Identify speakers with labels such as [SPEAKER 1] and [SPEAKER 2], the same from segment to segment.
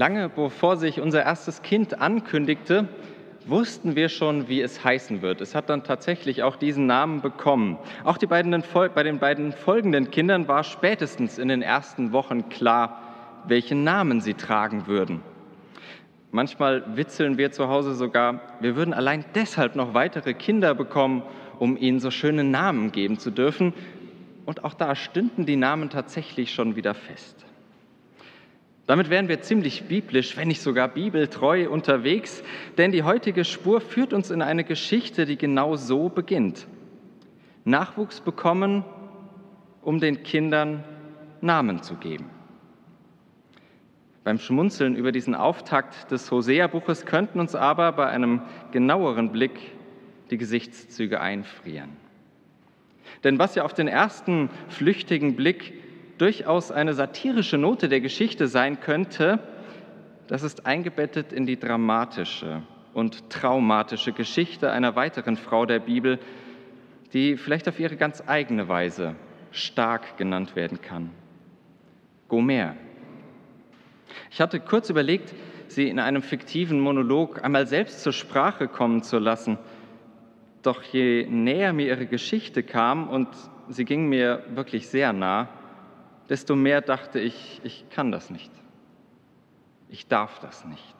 [SPEAKER 1] Lange bevor sich unser erstes Kind ankündigte, wussten wir schon, wie es heißen wird. Es hat dann tatsächlich auch diesen Namen bekommen. Auch beiden, bei den beiden folgenden Kindern war spätestens in den ersten Wochen klar, welchen Namen sie tragen würden. Manchmal witzeln wir zu Hause sogar, wir würden allein deshalb noch weitere Kinder bekommen, um ihnen so schöne Namen geben zu dürfen. Und auch da stünden die Namen tatsächlich schon wieder fest. Damit wären wir ziemlich biblisch, wenn nicht sogar bibeltreu unterwegs, denn die heutige Spur führt uns in eine Geschichte, die genau so beginnt. Nachwuchs bekommen, um den Kindern Namen zu geben. Beim Schmunzeln über diesen Auftakt des Hosea-Buches könnten uns aber bei einem genaueren Blick die Gesichtszüge einfrieren. Denn was ja auf den ersten flüchtigen Blick durchaus eine satirische Note der Geschichte sein könnte, das ist eingebettet in die dramatische und traumatische Geschichte einer weiteren Frau der Bibel, die vielleicht auf ihre ganz eigene Weise stark genannt werden kann. Gomer. Ich hatte kurz überlegt, sie in einem fiktiven Monolog einmal selbst zur Sprache kommen zu lassen. Doch je näher mir ihre Geschichte kam, und sie ging mir wirklich sehr nah, desto mehr dachte ich, ich kann das nicht. Ich darf das nicht.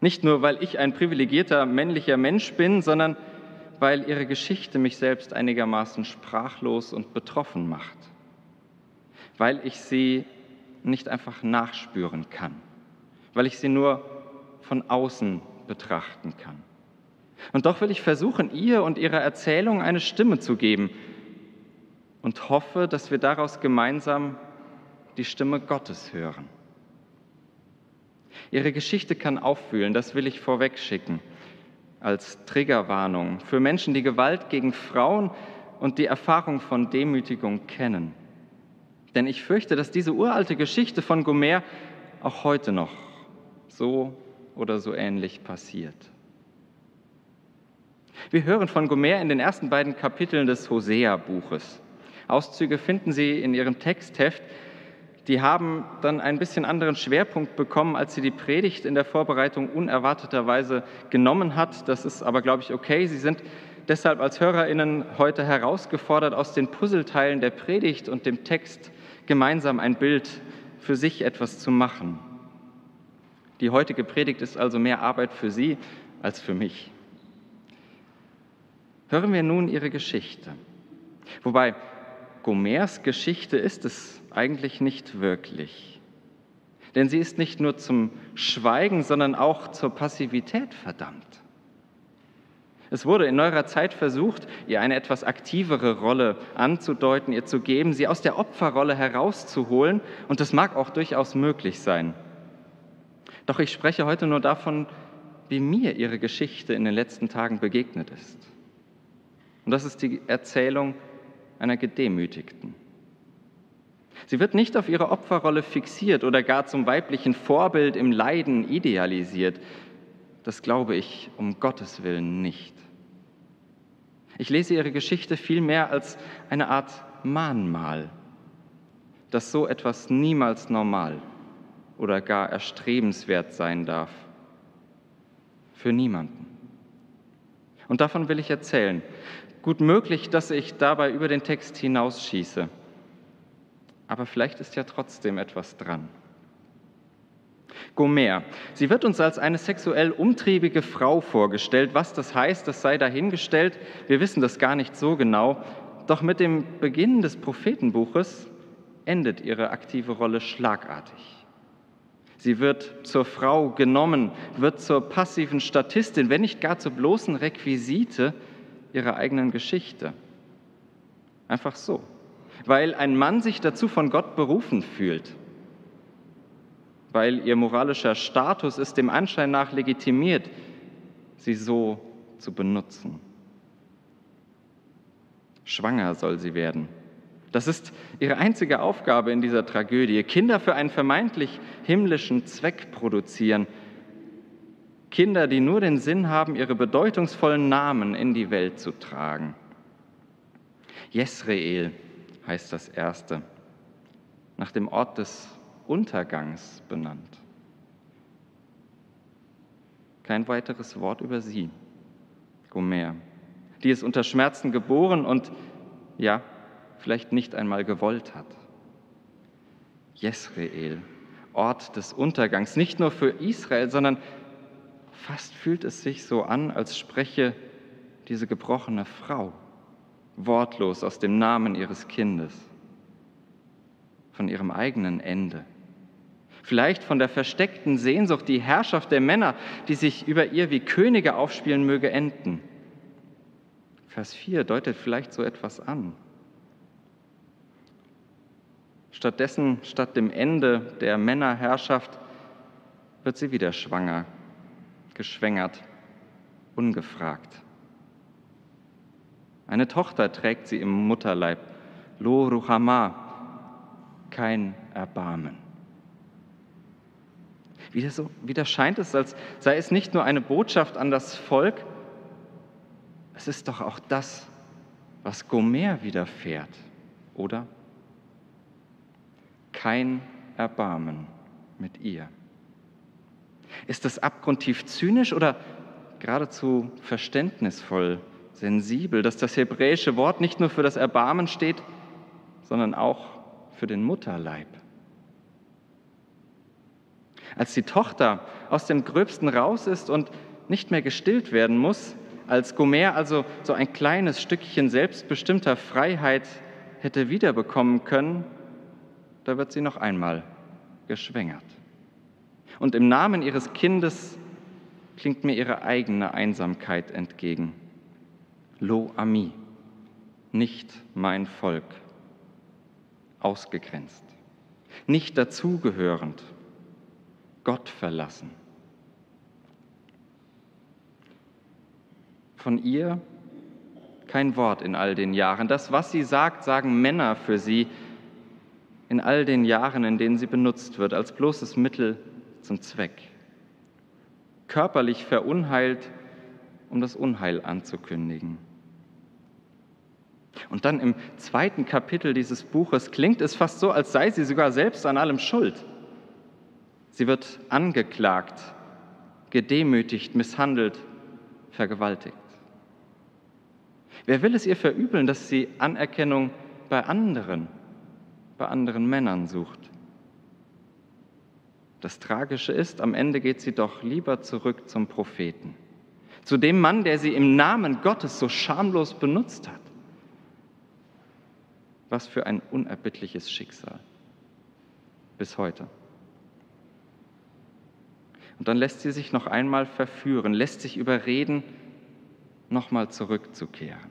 [SPEAKER 1] Nicht nur, weil ich ein privilegierter männlicher Mensch bin, sondern weil ihre Geschichte mich selbst einigermaßen sprachlos und betroffen macht. Weil ich sie nicht einfach nachspüren kann. Weil ich sie nur von außen betrachten kann. Und doch will ich versuchen, ihr und ihrer Erzählung eine Stimme zu geben, und hoffe, dass wir daraus gemeinsam die Stimme Gottes hören. Ihre Geschichte kann auffühlen, das will ich vorweg schicken, als Triggerwarnung für Menschen, die Gewalt gegen Frauen und die Erfahrung von Demütigung kennen. Denn ich fürchte, dass diese uralte Geschichte von Gomer auch heute noch so oder so ähnlich passiert. Wir hören von Gomer in den ersten beiden Kapiteln des Hosea-Buches. Auszüge finden Sie in Ihrem Textheft. Die haben dann ein bisschen anderen Schwerpunkt bekommen, als sie die Predigt in der Vorbereitung unerwarteterweise genommen hat. Das ist aber, glaube ich, okay. Sie sind deshalb als Hörerinnen heute herausgefordert, aus den Puzzleteilen der Predigt und dem Text gemeinsam ein Bild für sich etwas zu machen. Die heutige Predigt ist also mehr Arbeit für Sie als für mich. Hören wir nun Ihre Geschichte. Wobei Gomers Geschichte ist es eigentlich nicht wirklich. Denn sie ist nicht nur zum Schweigen, sondern auch zur Passivität verdammt. Es wurde in neuerer Zeit versucht, ihr eine etwas aktivere Rolle anzudeuten, ihr zu geben, sie aus der Opferrolle herauszuholen, und das mag auch durchaus möglich sein. Doch ich spreche heute nur davon, wie mir ihre Geschichte in den letzten Tagen begegnet ist. Und das ist die Erzählung einer Gedemütigten. Sie wird nicht auf ihre Opferrolle fixiert oder gar zum weiblichen Vorbild im Leiden idealisiert. Das glaube ich um Gottes Willen nicht. Ich lese ihre Geschichte vielmehr als eine Art Mahnmal, dass so etwas niemals normal oder gar erstrebenswert sein darf. Für niemanden. Und davon will ich erzählen. Gut möglich, dass ich dabei über den Text hinausschieße. Aber vielleicht ist ja trotzdem etwas dran. Gomer. Sie wird uns als eine sexuell umtriebige Frau vorgestellt. Was das heißt, das sei dahingestellt. Wir wissen das gar nicht so genau. Doch mit dem Beginn des Prophetenbuches endet ihre aktive Rolle schlagartig. Sie wird zur Frau genommen, wird zur passiven Statistin, wenn nicht gar zur bloßen Requisite ihrer eigenen Geschichte. Einfach so, weil ein Mann sich dazu von Gott berufen fühlt. weil ihr moralischer Status es dem Anschein nach legitimiert, sie so zu benutzen. Schwanger soll sie werden. Das ist ihre einzige Aufgabe in dieser Tragödie. Kinder für einen vermeintlich himmlischen Zweck produzieren. Kinder, die nur den Sinn haben, ihre bedeutungsvollen Namen in die Welt zu tragen. Jesreel heißt das erste, nach dem Ort des Untergangs benannt. Kein weiteres Wort über sie, Gomer. Die ist unter Schmerzen geboren und ja, vielleicht nicht einmal gewollt hat. Jesreel, Ort des Untergangs, nicht nur für Israel, sondern fast fühlt es sich so an, als spreche diese gebrochene Frau wortlos aus dem Namen ihres Kindes, von ihrem eigenen Ende. Vielleicht von der versteckten Sehnsucht, die Herrschaft der Männer, die sich über ihr wie Könige aufspielen möge, enden. Vers 4 deutet vielleicht so etwas an. Stattdessen, statt dem Ende der Männerherrschaft, wird sie wieder schwanger, geschwängert, ungefragt. Eine Tochter trägt sie im Mutterleib, Lo Ruchama, kein Erbarmen. Wieder, so, wieder scheint es, als sei es nicht nur eine Botschaft an das Volk, es ist doch auch das, was Gomer widerfährt, oder? Kein Erbarmen mit ihr. Ist das abgrundtief zynisch oder geradezu verständnisvoll, sensibel, dass das hebräische Wort nicht nur für das Erbarmen steht, sondern auch für den Mutterleib? Als die Tochter aus dem Gröbsten raus ist und nicht mehr gestillt werden muss, als Gomer also so ein kleines Stückchen selbstbestimmter Freiheit hätte wiederbekommen können, da wird sie noch einmal geschwängert. Und im Namen ihres Kindes klingt mir ihre eigene Einsamkeit entgegen. Lo ami, nicht mein Volk, ausgegrenzt, nicht dazugehörend, Gott verlassen. Von ihr kein Wort in all den Jahren. Das, was sie sagt, sagen Männer für sie in all den Jahren, in denen sie benutzt wird, als bloßes Mittel zum Zweck. Körperlich verunheilt, um das Unheil anzukündigen. Und dann im zweiten Kapitel dieses Buches klingt es fast so, als sei sie sogar selbst an allem schuld. Sie wird angeklagt, gedemütigt, misshandelt, vergewaltigt. Wer will es ihr verübeln, dass sie Anerkennung bei anderen, bei anderen Männern sucht? Das Tragische ist, am Ende geht sie doch lieber zurück zum Propheten, zu dem Mann, der sie im Namen Gottes so schamlos benutzt hat. Was für ein unerbittliches Schicksal. Bis heute. Und dann lässt sie sich noch einmal verführen, lässt sich überreden, nochmal zurückzukehren,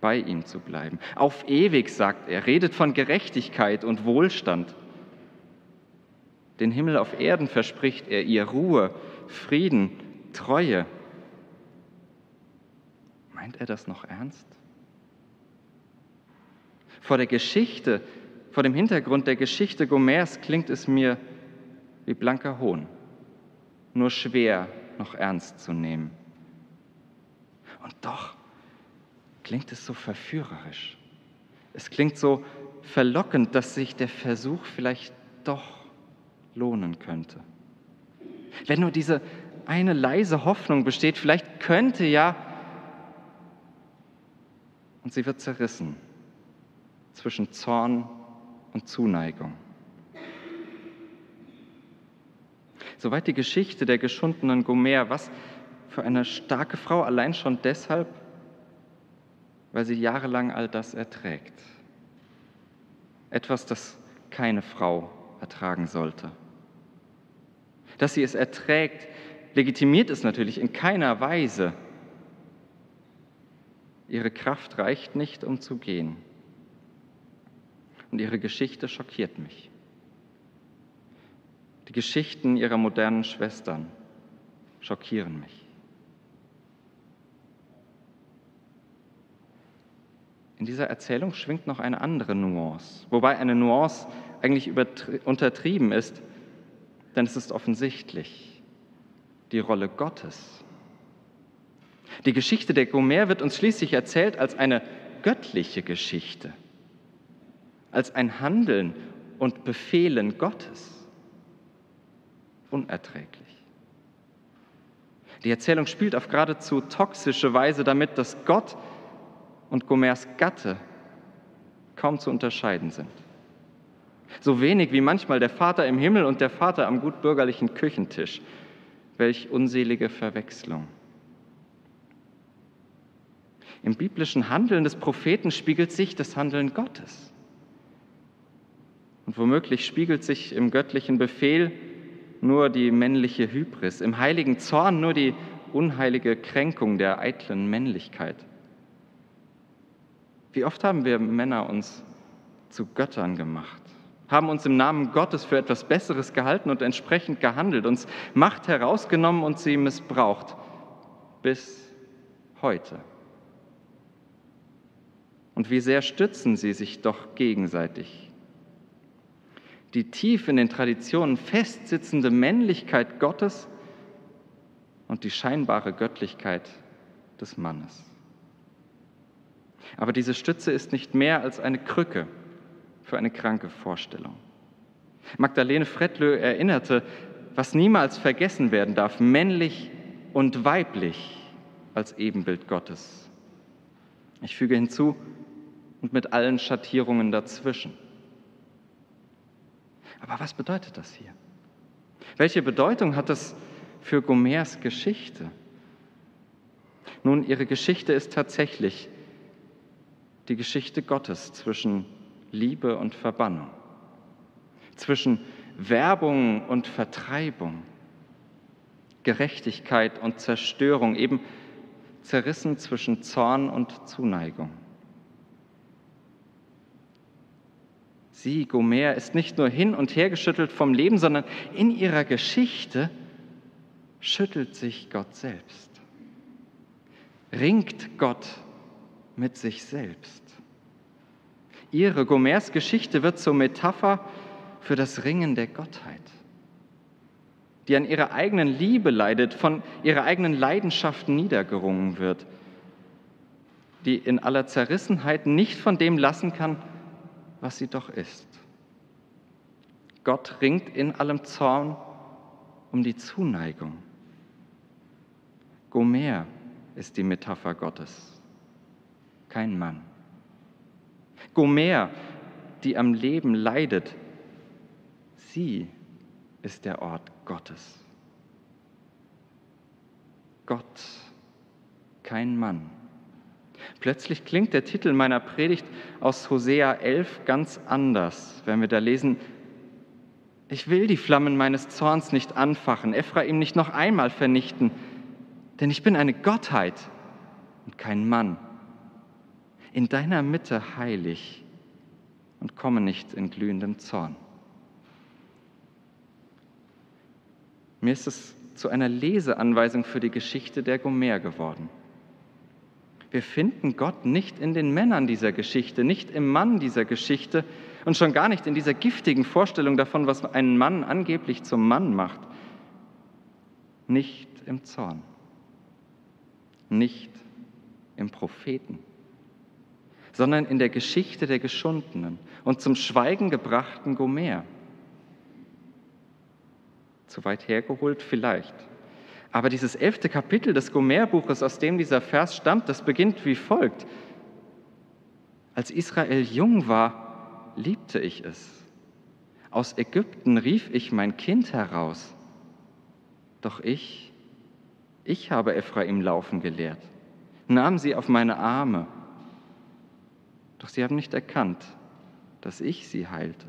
[SPEAKER 1] bei ihm zu bleiben. Auf ewig, sagt er, redet von Gerechtigkeit und Wohlstand. Den Himmel auf Erden verspricht er ihr Ruhe, Frieden, Treue. Meint er das noch ernst? Vor der Geschichte, vor dem Hintergrund der Geschichte Gomers klingt es mir wie blanker Hohn nur schwer noch ernst zu nehmen. Und doch klingt es so verführerisch. Es klingt so verlockend, dass sich der Versuch vielleicht doch lohnen könnte. Wenn nur diese eine leise Hoffnung besteht, vielleicht könnte ja, und sie wird zerrissen zwischen Zorn und Zuneigung. Soweit die Geschichte der geschundenen Gomer. Was für eine starke Frau, allein schon deshalb, weil sie jahrelang all das erträgt. Etwas, das keine Frau ertragen sollte. Dass sie es erträgt, legitimiert es natürlich in keiner Weise. Ihre Kraft reicht nicht, um zu gehen. Und ihre Geschichte schockiert mich. Die Geschichten ihrer modernen Schwestern schockieren mich. In dieser Erzählung schwingt noch eine andere Nuance, wobei eine Nuance eigentlich untertrieben ist, denn es ist offensichtlich die Rolle Gottes. Die Geschichte der Gomer wird uns schließlich erzählt als eine göttliche Geschichte, als ein Handeln und Befehlen Gottes. Unerträglich. Die Erzählung spielt auf geradezu toxische Weise damit, dass Gott und Gomers Gatte kaum zu unterscheiden sind. So wenig wie manchmal der Vater im Himmel und der Vater am gutbürgerlichen Küchentisch. Welch unselige Verwechslung. Im biblischen Handeln des Propheten spiegelt sich das Handeln Gottes. Und womöglich spiegelt sich im göttlichen Befehl nur die männliche Hybris, im heiligen Zorn nur die unheilige Kränkung der eitlen Männlichkeit. Wie oft haben wir Männer uns zu Göttern gemacht, haben uns im Namen Gottes für etwas Besseres gehalten und entsprechend gehandelt, uns Macht herausgenommen und sie missbraucht, bis heute. Und wie sehr stützen sie sich doch gegenseitig. Die tief in den Traditionen festsitzende Männlichkeit Gottes und die scheinbare Göttlichkeit des Mannes. Aber diese Stütze ist nicht mehr als eine Krücke für eine kranke Vorstellung. Magdalene Fredlö erinnerte, was niemals vergessen werden darf, männlich und weiblich als Ebenbild Gottes. Ich füge hinzu, und mit allen Schattierungen dazwischen. Aber was bedeutet das hier? Welche Bedeutung hat das für Gomers Geschichte? Nun, ihre Geschichte ist tatsächlich die Geschichte Gottes zwischen Liebe und Verbannung, zwischen Werbung und Vertreibung, Gerechtigkeit und Zerstörung, eben zerrissen zwischen Zorn und Zuneigung. Sie, Gomer, ist nicht nur hin und her geschüttelt vom Leben, sondern in ihrer Geschichte schüttelt sich Gott selbst. Ringt Gott mit sich selbst. Ihre Gomers Geschichte wird zur Metapher für das Ringen der Gottheit, die an ihrer eigenen Liebe leidet, von ihrer eigenen Leidenschaft niedergerungen wird, die in aller Zerrissenheit nicht von dem lassen kann, was sie doch ist. Gott ringt in allem Zorn um die Zuneigung. Gomer ist die Metapher Gottes, kein Mann. Gomer, die am Leben leidet, sie ist der Ort Gottes. Gott, kein Mann. Plötzlich klingt der Titel meiner Predigt aus Hosea 11 ganz anders, wenn wir da lesen, ich will die Flammen meines Zorns nicht anfachen, Ephraim nicht noch einmal vernichten, denn ich bin eine Gottheit und kein Mann. In deiner Mitte heilig und komme nicht in glühendem Zorn. Mir ist es zu einer Leseanweisung für die Geschichte der Gomer geworden. Wir finden Gott nicht in den Männern dieser Geschichte, nicht im Mann dieser Geschichte und schon gar nicht in dieser giftigen Vorstellung davon, was einen Mann angeblich zum Mann macht. Nicht im Zorn, nicht im Propheten, sondern in der Geschichte der geschundenen und zum Schweigen gebrachten Gomer. Zu weit hergeholt vielleicht. Aber dieses elfte Kapitel des Gomer-Buches, aus dem dieser Vers stammt, das beginnt wie folgt. Als Israel jung war, liebte ich es. Aus Ägypten rief ich mein Kind heraus. Doch ich, ich habe Ephraim laufen gelehrt, nahm sie auf meine Arme. Doch sie haben nicht erkannt, dass ich sie heilte.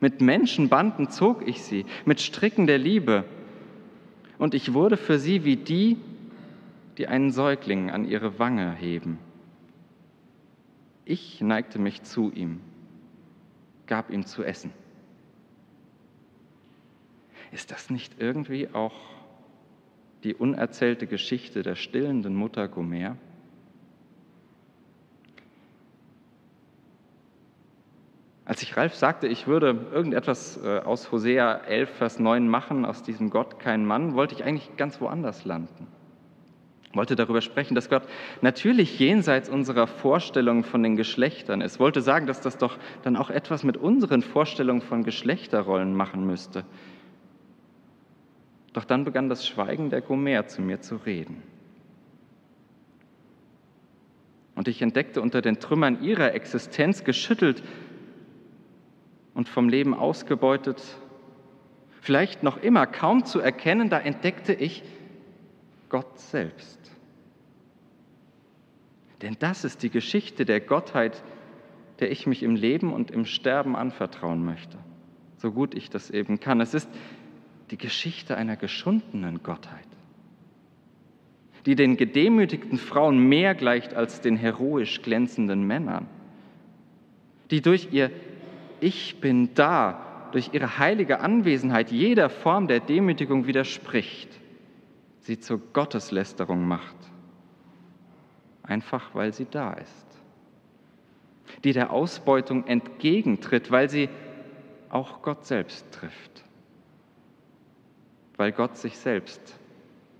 [SPEAKER 1] Mit Menschenbanden zog ich sie, mit Stricken der Liebe und ich wurde für sie wie die, die einen Säugling an ihre Wange heben. Ich neigte mich zu ihm, gab ihm zu essen. Ist das nicht irgendwie auch die unerzählte Geschichte der stillenden Mutter Gomer? Als ich Ralf sagte, ich würde irgendetwas äh, aus Hosea 11, Vers 9 machen, aus diesem Gott kein Mann, wollte ich eigentlich ganz woanders landen. Wollte darüber sprechen, dass Gott natürlich jenseits unserer Vorstellungen von den Geschlechtern ist. Wollte sagen, dass das doch dann auch etwas mit unseren Vorstellungen von Geschlechterrollen machen müsste. Doch dann begann das Schweigen der Gomer zu mir zu reden. Und ich entdeckte unter den Trümmern ihrer Existenz geschüttelt und vom Leben ausgebeutet, vielleicht noch immer kaum zu erkennen, da entdeckte ich Gott selbst. Denn das ist die Geschichte der Gottheit, der ich mich im Leben und im Sterben anvertrauen möchte, so gut ich das eben kann. Es ist die Geschichte einer geschundenen Gottheit, die den gedemütigten Frauen mehr gleicht als den heroisch glänzenden Männern, die durch ihr Ich bin da, durch ihre heilige Anwesenheit jeder Form der Demütigung widerspricht, sie zur Gotteslästerung macht, einfach weil sie da ist, die der Ausbeutung entgegentritt, weil sie auch Gott selbst trifft weil Gott sich selbst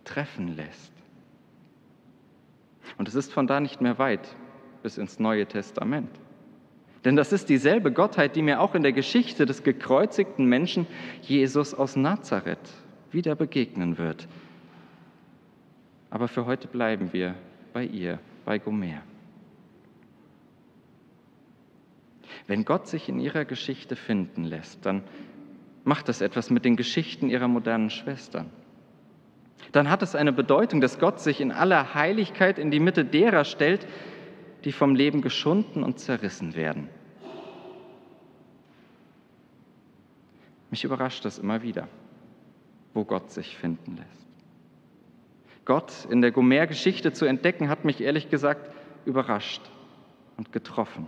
[SPEAKER 1] treffen lässt. Und es ist von da nicht mehr weit bis ins Neue Testament. Denn das ist dieselbe Gottheit, die mir auch in der Geschichte des gekreuzigten Menschen Jesus aus Nazareth wieder begegnen wird. Aber für heute bleiben wir bei ihr, bei Gomer. Wenn Gott sich in ihrer Geschichte finden lässt, dann macht das etwas mit den Geschichten ihrer modernen Schwestern. Dann hat es eine Bedeutung, dass Gott sich in aller Heiligkeit in die Mitte derer stellt, die vom Leben geschunden und zerrissen werden. Mich überrascht das immer wieder, wo Gott sich finden lässt. Gott in der Gomer-Geschichte zu entdecken, hat mich ehrlich gesagt überrascht und getroffen.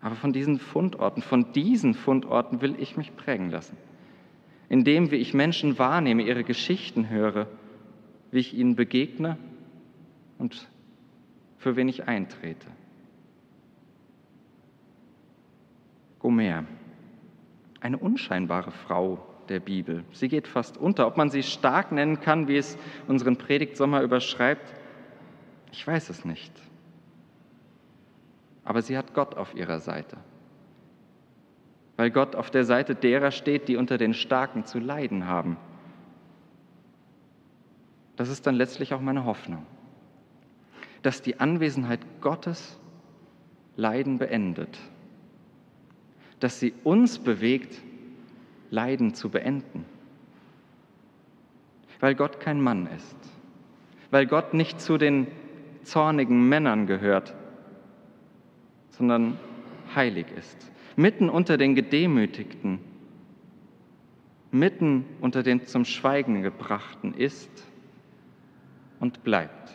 [SPEAKER 1] Aber von diesen Fundorten, von diesen Fundorten will ich mich prägen lassen. In dem, wie ich Menschen wahrnehme, ihre Geschichten höre, wie ich ihnen begegne und für wen ich eintrete. Gomer, eine unscheinbare Frau der Bibel. Sie geht fast unter. Ob man sie stark nennen kann, wie es unseren Predigtsommer überschreibt, ich weiß es nicht aber sie hat Gott auf ihrer Seite. Weil Gott auf der Seite derer steht, die unter den Starken zu leiden haben. Das ist dann letztlich auch meine Hoffnung, dass die Anwesenheit Gottes Leiden beendet, dass sie uns bewegt, Leiden zu beenden, weil Gott kein Mann ist, weil Gott nicht zu den zornigen Männern gehört, sondern heilig ist. Mitten unter den Gedemütigten, mitten unter den zum Schweigen gebrachten ist und bleibt.